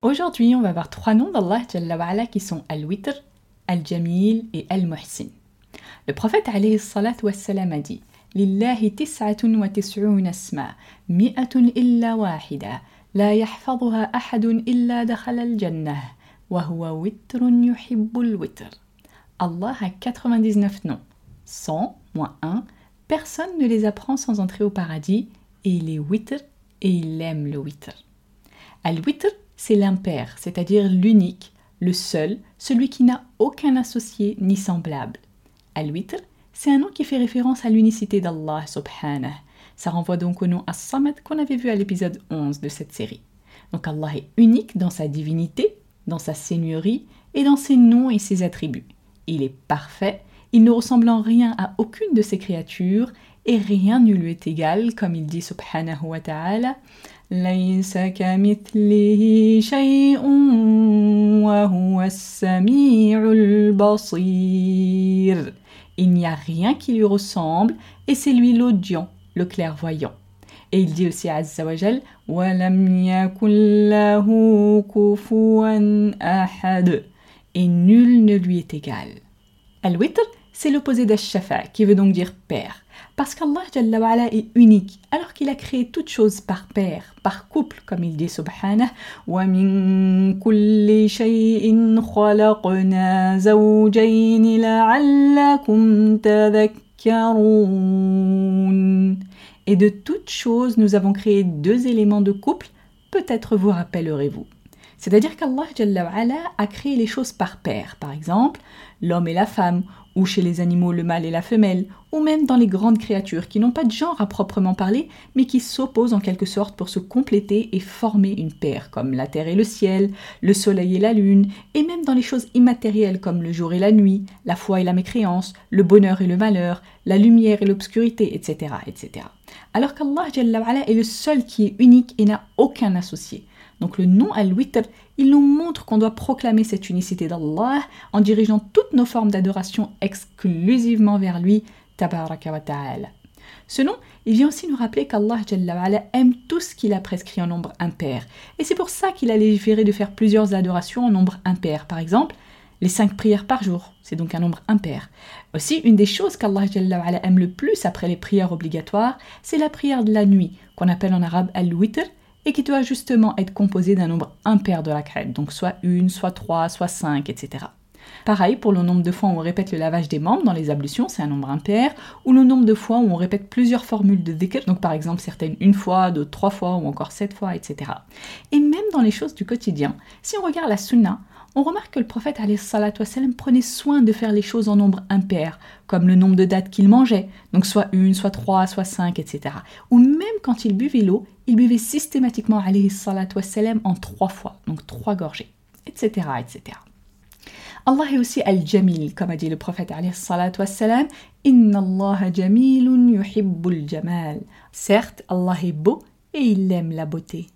Aujourd'hui, on va voir trois noms d'Allah qui sont Al-Witr, Al-Jamil et Al-Muhsin. Le prophète alayhi salat wassalam a dit لله تسعة وتسعون اسما مئة إلا واحدة لا يحفظها أحد إلا دخل الجنة وهو وتر يحب الوتر Allah a 99 noms, 100 moins 1 Personne ne les apprend sans entrer au paradis, et il est witr et il aime le witr. Al-witr, c'est l'impair, c'est-à-dire l'unique, le seul, celui qui n'a aucun associé ni semblable. Al-witr, c'est un nom qui fait référence à l'unicité d'Allah subhanahu. Ça renvoie donc au nom As-Samad qu'on avait vu à l'épisode 11 de cette série. Donc Allah est unique dans sa divinité, dans sa seigneurie et dans ses noms et ses attributs. Il est parfait il ne ressemble en rien à aucune de ces créatures et rien ne lui est égal, comme il dit subhanahu wa ta'ala. Il n'y a rien qui lui ressemble et c'est lui l'audient, le clairvoyant. Et il dit aussi à Azza wa Et nul ne lui est égal. Al-Witr, c'est l'opposé d'Ash-Shafa, qui veut donc dire père. Parce qu'Allah est unique, alors qu'il a créé toutes choses par paire, par couple, comme il dit subhanah, وَمِن كُلِّ شَيْءٍ خَلَقْنَا زَوْجَيْنِ لَعَلَّكُمْ تَذَكَّرُونَ Et de toutes choses, nous avons créé deux éléments de couple, peut-être vous rappellerez-vous. C'est-à-dire qu'Allah a créé les choses par paire, par exemple l'homme et la femme, ou chez les animaux le mâle et la femelle, ou même dans les grandes créatures qui n'ont pas de genre à proprement parler, mais qui s'opposent en quelque sorte pour se compléter et former une paire, comme la terre et le ciel, le soleil et la lune, et même dans les choses immatérielles comme le jour et la nuit, la foi et la mécréance, le bonheur et le malheur, la lumière et l'obscurité, etc., etc. Alors qu'Allah est le seul qui est unique et n'a aucun associé. Donc le nom al-witr, il nous montre qu'on doit proclamer cette unicité d'Allah en dirigeant toutes nos formes d'adoration exclusivement vers lui, tabaraka wa ta'ala. Ce nom, il vient aussi nous rappeler qu'Allah aime tout ce qu'il a prescrit en nombre impair. Et c'est pour ça qu'il a légiféré de faire plusieurs adorations en nombre impair. Par exemple, les cinq prières par jour, c'est donc un nombre impair. Aussi, une des choses qu'Allah aime le plus après les prières obligatoires, c'est la prière de la nuit, qu'on appelle en arabe al-witr, et qui doit justement être composé d'un nombre impair de la crête, donc soit une, soit trois, soit cinq, etc. Pareil pour le nombre de fois où on répète le lavage des membres dans les ablutions, c'est un nombre impair, ou le nombre de fois où on répète plusieurs formules de dhikr, donc par exemple certaines une fois, d'autres trois fois, ou encore sept fois, etc. Et même dans les choses du quotidien, si on regarde la sunna, on remarque que le prophète wassalam, prenait soin de faire les choses en nombre impair, comme le nombre de dates qu'il mangeait, donc soit une, soit trois, soit cinq, etc. Ou même quand il buvait l'eau, il buvait systématiquement wassalam, en trois fois, donc trois gorgées, etc. etc. Allah est aussi Al-Jamil, comme a dit le prophète wassalam, Inna Allah jamilun yuhibbul jamal. Certes, Allah est beau et il aime la beauté.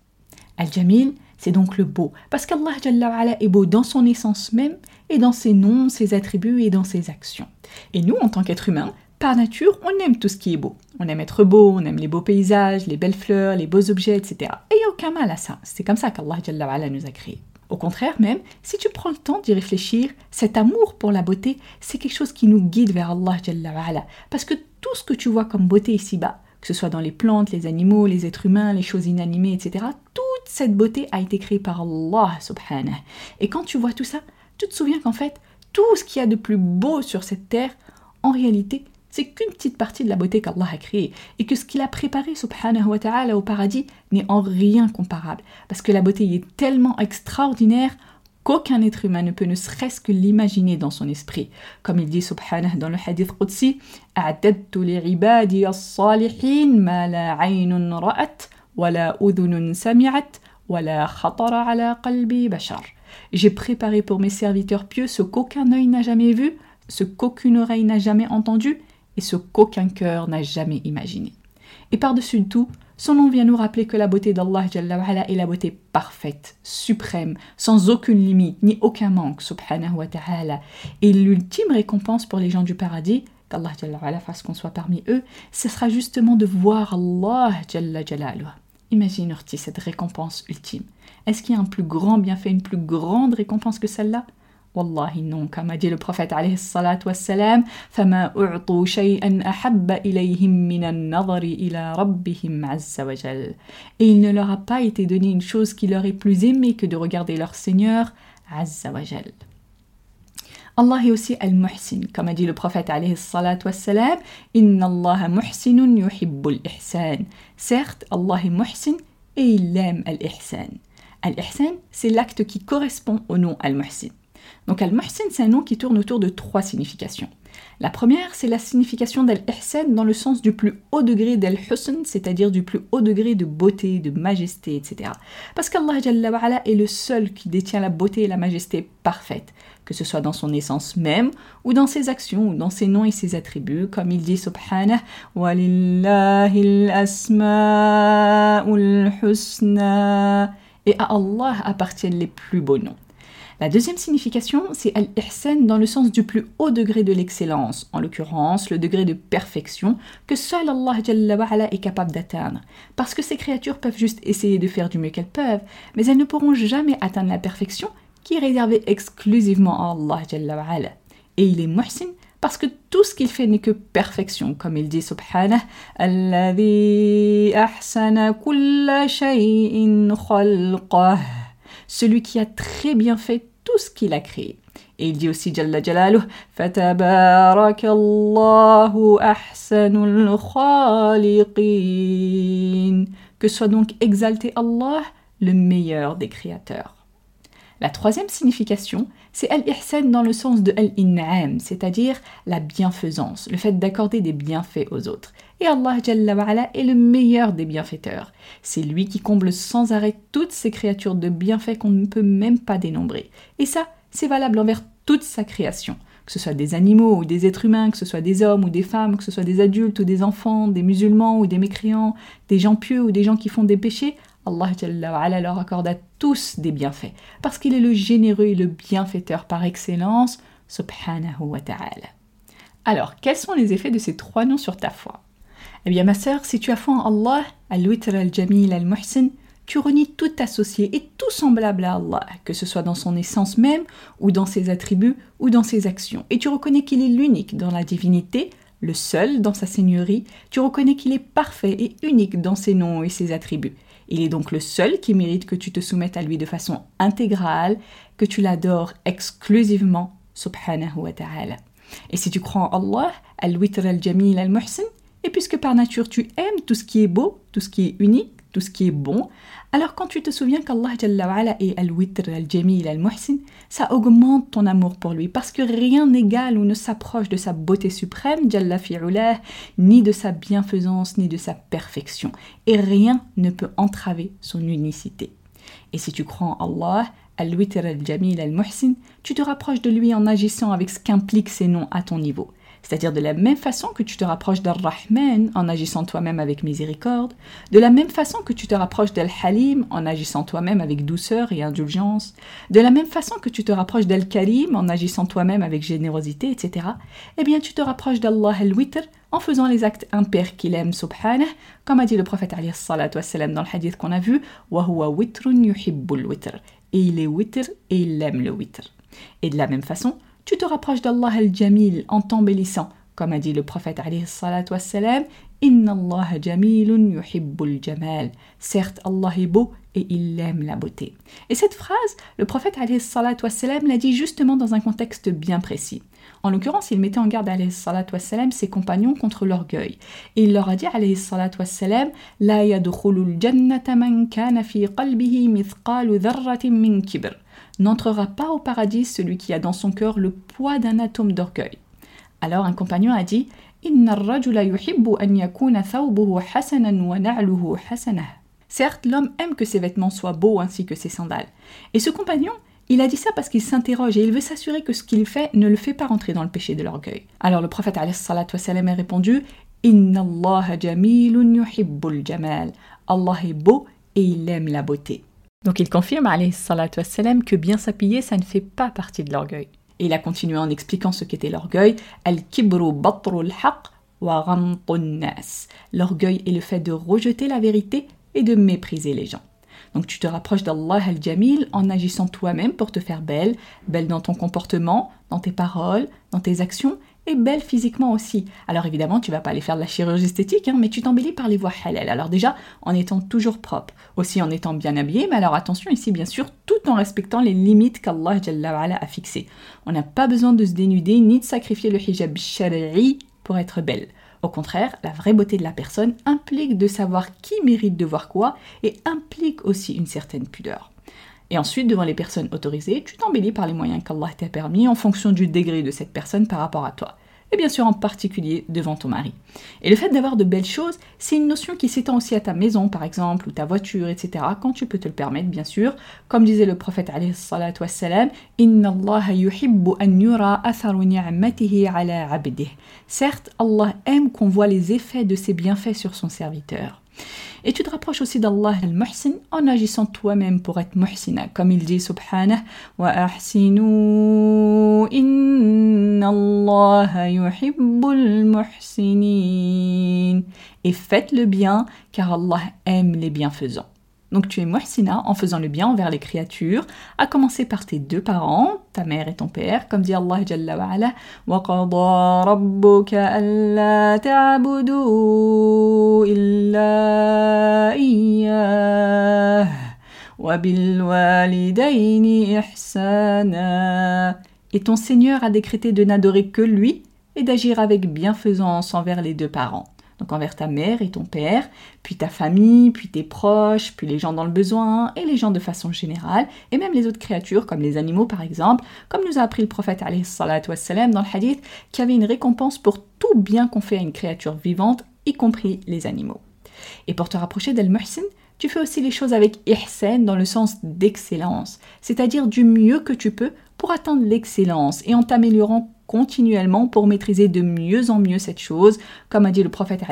Al-Jamil, c'est donc le beau, parce qu'Allah est beau dans son essence même, et dans ses noms, ses attributs et dans ses actions. Et nous, en tant qu'êtres humains, par nature, on aime tout ce qui est beau. On aime être beau, on aime les beaux paysages, les belles fleurs, les beaux objets, etc. Et il n'y a aucun mal à ça. C'est comme ça qu'Allah nous a créés. Au contraire même, si tu prends le temps d'y réfléchir, cet amour pour la beauté, c'est quelque chose qui nous guide vers Allah Parce que tout ce que tu vois comme beauté ici-bas, que ce soit dans les plantes, les animaux, les êtres humains, les choses inanimées, etc., toute cette beauté a été créée par Allah subhanahu. Et quand tu vois tout ça, tu te souviens qu'en fait, tout ce qu'il y a de plus beau sur cette terre, en réalité, c'est qu'une petite partie de la beauté qu'Allah a créée et que ce qu'il a préparé subhanahu wa ta'ala au paradis n'est en rien comparable parce que la beauté y est tellement extraordinaire qu'aucun être humain ne peut ne serait-ce que l'imaginer dans son esprit. Comme il dit subhanahu dans le hadith Qudsi, « li as-salihin ma la aynun ra'at » ولا أذن سمعت ولا خطر على قلبي بشر. J'ai préparé pour mes serviteurs pieux ce qu'aucun œil n'a jamais vu, ce qu'aucune oreille n'a jamais entendu et ce qu'aucun cœur n'a jamais imaginé. Et par-dessus tout, son nom vient nous rappeler que la beauté d'Allah est la beauté parfaite, suprême, sans aucune limite, ni aucun manque, subhanahu wa ta'ala. Et l'ultime récompense pour les gens du paradis, qu'Allah fasse qu'on soit parmi eux, ce sera justement de voir Allah Imagine, cette récompense ultime. Est-ce qu'il y a un plus grand bienfait, une plus grande récompense que celle-là Wallahi non, comme a dit le prophète alayhi salat wassalam, فَمَا أُعْطُوا شَيْئًا أَحَبَّ إِلَيْهِمْ مِنَ النَّظَرِ إِلَى رَبِّهِمْ عَزَّ وَجَلَّ Et il ne leur a pas été donné une chose qui leur est plus aimée que de regarder leur Seigneur, Azza wa Jal. Allah est aussi Al-Muhsin, comme a dit le prophète alayhi salat wassalam, Inna Allah muhsinun yuhibbul ihsan. Certes, Allah est Muhsin et il aime Al-Ihsan. Al-Ihsan, c'est l'acte qui correspond au nom Al-Muhsin. Donc Al-Muhsin, c'est un nom qui tourne autour de trois significations. La première, c'est la signification d'Al-Ihsan dans le sens du plus haut degré d'Al-Husn, c'est-à-dire du plus haut degré de beauté, de majesté, etc. Parce qu'Allah est le seul qui détient la beauté et la majesté parfaite, que ce soit dans son essence même, ou dans ses actions, ou dans ses noms et ses attributs, comme il dit Subhanah, asma'ul husna. Et à Allah appartiennent les plus beaux noms. La deuxième signification, c'est al-ihsan dans le sens du plus haut degré de l'excellence, en l'occurrence le degré de perfection que seul Allah est capable d'atteindre. Parce que ces créatures peuvent juste essayer de faire du mieux qu'elles peuvent, mais elles ne pourront jamais atteindre la perfection qui est réservée exclusivement à Allah Et il est muhsin parce que tout ce qu'il fait n'est que perfection, comme il dit subhanah, celui qui a très bien fait tout ce qu'il a créé. Et il dit aussi Jalla Fatabarakallahu ahsanul khaliqin. Que soit donc exalté Allah, le meilleur des créateurs. La troisième signification, c'est al-ihsan dans le sens de al-in'am, c'est-à-dire la bienfaisance, le fait d'accorder des bienfaits aux autres. Et Allah est le meilleur des bienfaiteurs. C'est lui qui comble sans arrêt toutes ces créatures de bienfaits qu'on ne peut même pas dénombrer. Et ça, c'est valable envers toute sa création. Que ce soit des animaux ou des êtres humains, que ce soit des hommes ou des femmes, que ce soit des adultes ou des enfants, des musulmans ou des mécréants, des gens pieux ou des gens qui font des péchés, Allah leur accorde à tous des bienfaits, parce qu'il est le généreux et le bienfaiteur par excellence, subhanahu wa ta'ala. Alors, quels sont les effets de ces trois noms sur ta foi? Eh bien, ma sœur, si tu as foi en Allah, al-witr al-jamil al-muhsin, tu renies tout associé et tout semblable à Allah, que ce soit dans son essence même, ou dans ses attributs, ou dans ses actions. Et tu reconnais qu'il est l'unique dans la divinité, le seul dans sa seigneurie, tu reconnais qu'il est parfait et unique dans ses noms et ses attributs. Il est donc le seul qui mérite que tu te soumettes à lui de façon intégrale, que tu l'adores exclusivement, subhanahu wa ta'ala. Et si tu crois en Allah, al-witr al-jamil al-muhsin, et puisque par nature tu aimes tout ce qui est beau, tout ce qui est unique, tout ce qui est bon, alors quand tu te souviens qu'Allah est al-witr al-jamil al-muhsin, ça augmente ton amour pour lui parce que rien n'égale ou ne s'approche de sa beauté suprême, jalla ni de sa bienfaisance, ni de sa perfection. Et rien ne peut entraver son unicité. Et si tu crois en Allah, al-witr al-jamil al-muhsin, tu te rapproches de lui en agissant avec ce qu'impliquent ces noms à ton niveau c'est-à-dire de la même façon que tu te rapproches d'Al-Rahman en agissant toi-même avec miséricorde, de la même façon que tu te rapproches d'Al-Halim en agissant toi-même avec douceur et indulgence, de la même façon que tu te rapproches d'Al-Karim en agissant toi-même avec générosité, etc., eh bien tu te rapproches d'Allah al-Witr en faisant les actes impairs qu'il aime, subhanah, comme a dit le prophète dans le hadith qu'on a vu, et il est witr et il aime le witr. Et de la même façon, tu te rapproches d'Allah al-Jamil en t'embellissant, comme a dit le prophète wassalam, Inna Allah jamilun yuhibbul jamal. Certes, Allah est beau et il aime la beauté. Et cette phrase, le prophète wassalam l'a dit justement dans un contexte bien précis. En l'occurrence, il mettait en garde wassalam, ses compagnons contre l'orgueil. Et il leur a dit wassalam, La yadkhulul jannata man kana fi qalbihi mithqalu dharratin min kibr. N'entrera pas au paradis celui qui a dans son cœur le poids d'un atome d'orgueil. Alors un compagnon a dit Inna rajula yuhibbu an yakuna thawbuhu hasanan wa na'luhu hasanah. Certes, l'homme aime que ses vêtements soient beaux ainsi que ses sandales. Et ce compagnon, il a dit ça parce qu'il s'interroge et il veut s'assurer que ce qu'il fait ne le fait pas rentrer dans le péché de l'orgueil. Alors le prophète a répondu Inna Allah jamilun yuhibbul jamal. Allah est beau et il aime la beauté. Donc il confirme wassalam, que bien s'appuyer, ça ne fait pas partie de l'orgueil. Et il a continué en expliquant ce qu'était l'orgueil. Al-kibru batrul haq wa nas. L'orgueil est le fait de rejeter la vérité et de mépriser les gens. Donc tu te rapproches d'Allah al-Jamil en agissant toi-même pour te faire belle, belle dans ton comportement, dans tes paroles, dans tes actions et belle physiquement aussi. Alors évidemment, tu vas pas aller faire de la chirurgie esthétique, hein, mais tu t'embellis par les voies halal. Alors déjà, en étant toujours propre, aussi en étant bien habillé, mais alors attention ici bien sûr, tout en respectant les limites qu'Allah a fixées. On n'a pas besoin de se dénuder ni de sacrifier le hijab shari'i pour être belle. Au contraire, la vraie beauté de la personne implique de savoir qui mérite de voir quoi et implique aussi une certaine pudeur. Et ensuite, devant les personnes autorisées, tu t'embellis par les moyens qu'Allah t'a permis en fonction du degré de cette personne par rapport à toi et bien sûr en particulier devant ton mari. Et le fait d'avoir de belles choses, c'est une notion qui s'étend aussi à ta maison par exemple, ou ta voiture, etc., quand tu peux te le permettre, bien sûr. Comme disait le prophète wassalam, Inna Allah yuhibbu an yura ala abdih. Certes, Allah aime qu'on voit les effets de ses bienfaits sur son serviteur. Et tu te rapproches aussi d'Allah al-Muhsin en agissant toi-même pour être muhsina. Comme il dit subhanah wa ahsinu inna Allah yuhibbul muhsinin. Et faites le bien car Allah aime les bienfaisants. Donc tu es muhsina en faisant le bien envers les créatures, à commencer par tes deux parents, ta mère et ton père, comme dit Allah Jalla wa ala, وَقَضَى رَبُّكَ أَلَّا تَعْبُدُوا إِلَّا إِيَّاهُ وَبِالْوَالِدَيْنِ إِحْسَانًا Et ton Seigneur a décrété de n'adorer que lui et d'agir avec bienfaisance envers les deux parents donc envers ta mère et ton père, puis ta famille, puis tes proches, puis les gens dans le besoin, et les gens de façon générale, et même les autres créatures, comme les animaux par exemple, comme nous a appris le prophète wassalam, dans le hadith, qu'il y avait une récompense pour tout bien qu'on fait à une créature vivante, y compris les animaux. Et pour te rapprocher d'Al-Muhsin, tu fais aussi les choses avec ihsan dans le sens d'excellence, c'est-à-dire du mieux que tu peux pour atteindre l'excellence et en t'améliorant continuellement pour maîtriser de mieux en mieux cette chose. Comme a dit le prophète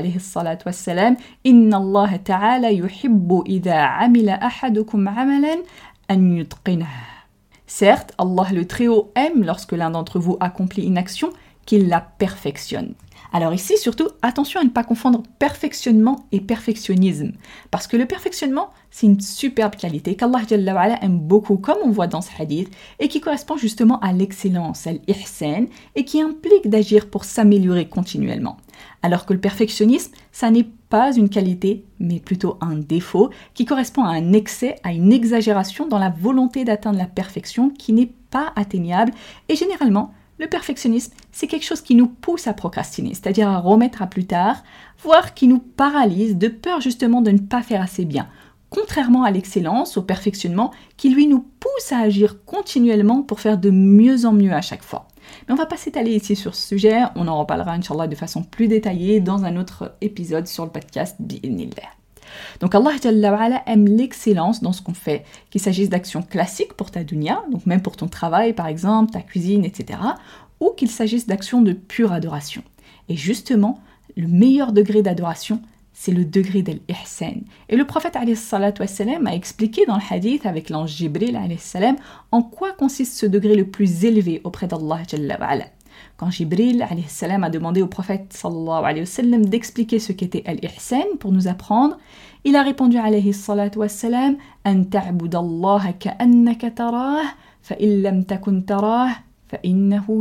Inna Allah ta'ala yuhibbu idha amila amalan an Certes, Allah le Très-Haut aime lorsque l'un d'entre vous accomplit une action qu'il la perfectionne. Alors ici, surtout, attention à ne pas confondre perfectionnement et perfectionnisme. Parce que le perfectionnement, c'est une superbe qualité qu'Allah aime beaucoup, comme on voit dans ce hadith, et qui correspond justement à l'excellence, à l'ihsan, et qui implique d'agir pour s'améliorer continuellement. Alors que le perfectionnisme, ça n'est pas une qualité, mais plutôt un défaut, qui correspond à un excès, à une exagération dans la volonté d'atteindre la perfection qui n'est pas atteignable, et généralement, le perfectionnisme, c'est quelque chose qui nous pousse à procrastiner, c'est-à-dire à remettre à plus tard, voire qui nous paralyse de peur justement de ne pas faire assez bien, contrairement à l'excellence, au perfectionnement, qui lui nous pousse à agir continuellement pour faire de mieux en mieux à chaque fois. Mais on va pas s'étaler ici sur ce sujet, on en reparlera Inch'Allah de façon plus détaillée dans un autre épisode sur le podcast Bi'inillah. Donc Allah aime l'excellence dans ce qu'on fait, qu'il s'agisse d'actions classiques pour ta dunya, donc même pour ton travail par exemple, ta cuisine, etc., ou qu'il s'agisse d'actions de pure adoration. Et justement, le meilleur degré d'adoration, c'est le degré de l'ihsan. Et le prophète a expliqué dans le hadith avec l'ange Jibril en quoi consiste ce degré le plus élevé auprès d'Allah. Quand Jibril a demandé au prophète d'expliquer ce qu'était l'ihsan pour nous apprendre, il a répondu alayhi An tarah, lam takun tarah,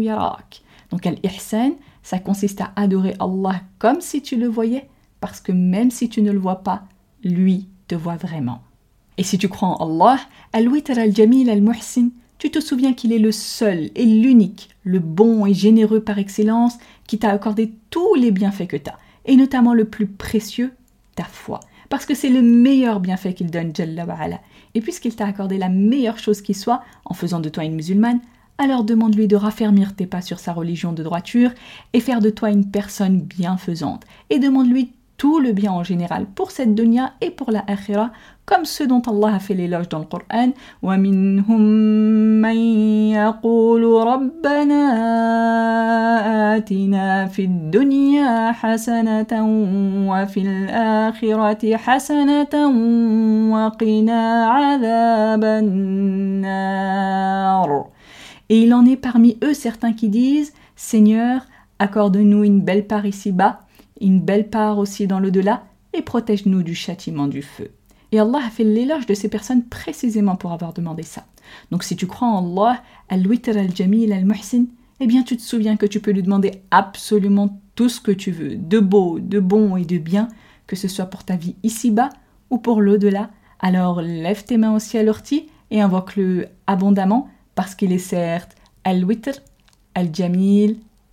yarak. Donc al-ihsan, ça consiste à adorer Allah comme si tu le voyais, parce que même si tu ne le vois pas, lui te voit vraiment. Et si tu crois en Allah, al-witr al-jamil al-muhsin, tu te souviens qu'il est le seul et l'unique, le bon et généreux par excellence, qui t'a accordé tous les bienfaits que tu as, et notamment le plus précieux, ta foi. Parce que c'est le meilleur bienfait qu'il donne, Jalla. Et puisqu'il t'a accordé la meilleure chose qui soit, en faisant de toi une musulmane, alors demande-lui de raffermir tes pas sur sa religion de droiture et faire de toi une personne bienfaisante. Et demande-lui tout le bien en général pour cette dunya et pour la akhira, comme ce dont Allah a fait l'éloge dans le Coran. وَمِنْهُمْ مَنْ يَقُولُ رَبَّنَا آتِنَا فِي الدُّنْيَا حَسَنَةً وَفِي الْآخِرَةِ حَسَنَةً وَقِنَا عَذَابَ النَّارِ Et il en est parmi eux certains qui disent Seigneur, accorde-nous une belle part ici-bas, une belle part aussi dans l'au-delà, et protège-nous du châtiment du feu. Et Allah a fait l'éloge de ces personnes précisément pour avoir demandé ça. Donc si tu crois en Allah, al-witr al-jamil al-muhsin, eh bien tu te souviens que tu peux lui demander absolument tout ce que tu veux, de beau, de bon et de bien, que ce soit pour ta vie ici-bas ou pour l'au-delà. Alors lève tes mains au ciel orti et invoque-le abondamment parce qu'il est certes Al-Witr, Al-Jamil,